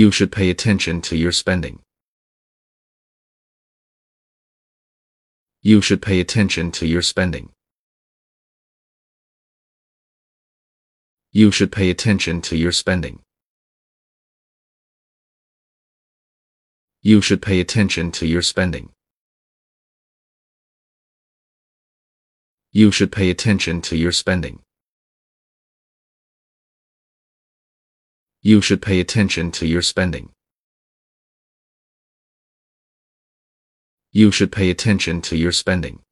You should pay attention to your spending. You should pay attention to your spending. You should pay attention to your spending. You should pay attention to your spending. You should pay attention to your spending. You should pay attention to your spending. You should pay attention to your spending.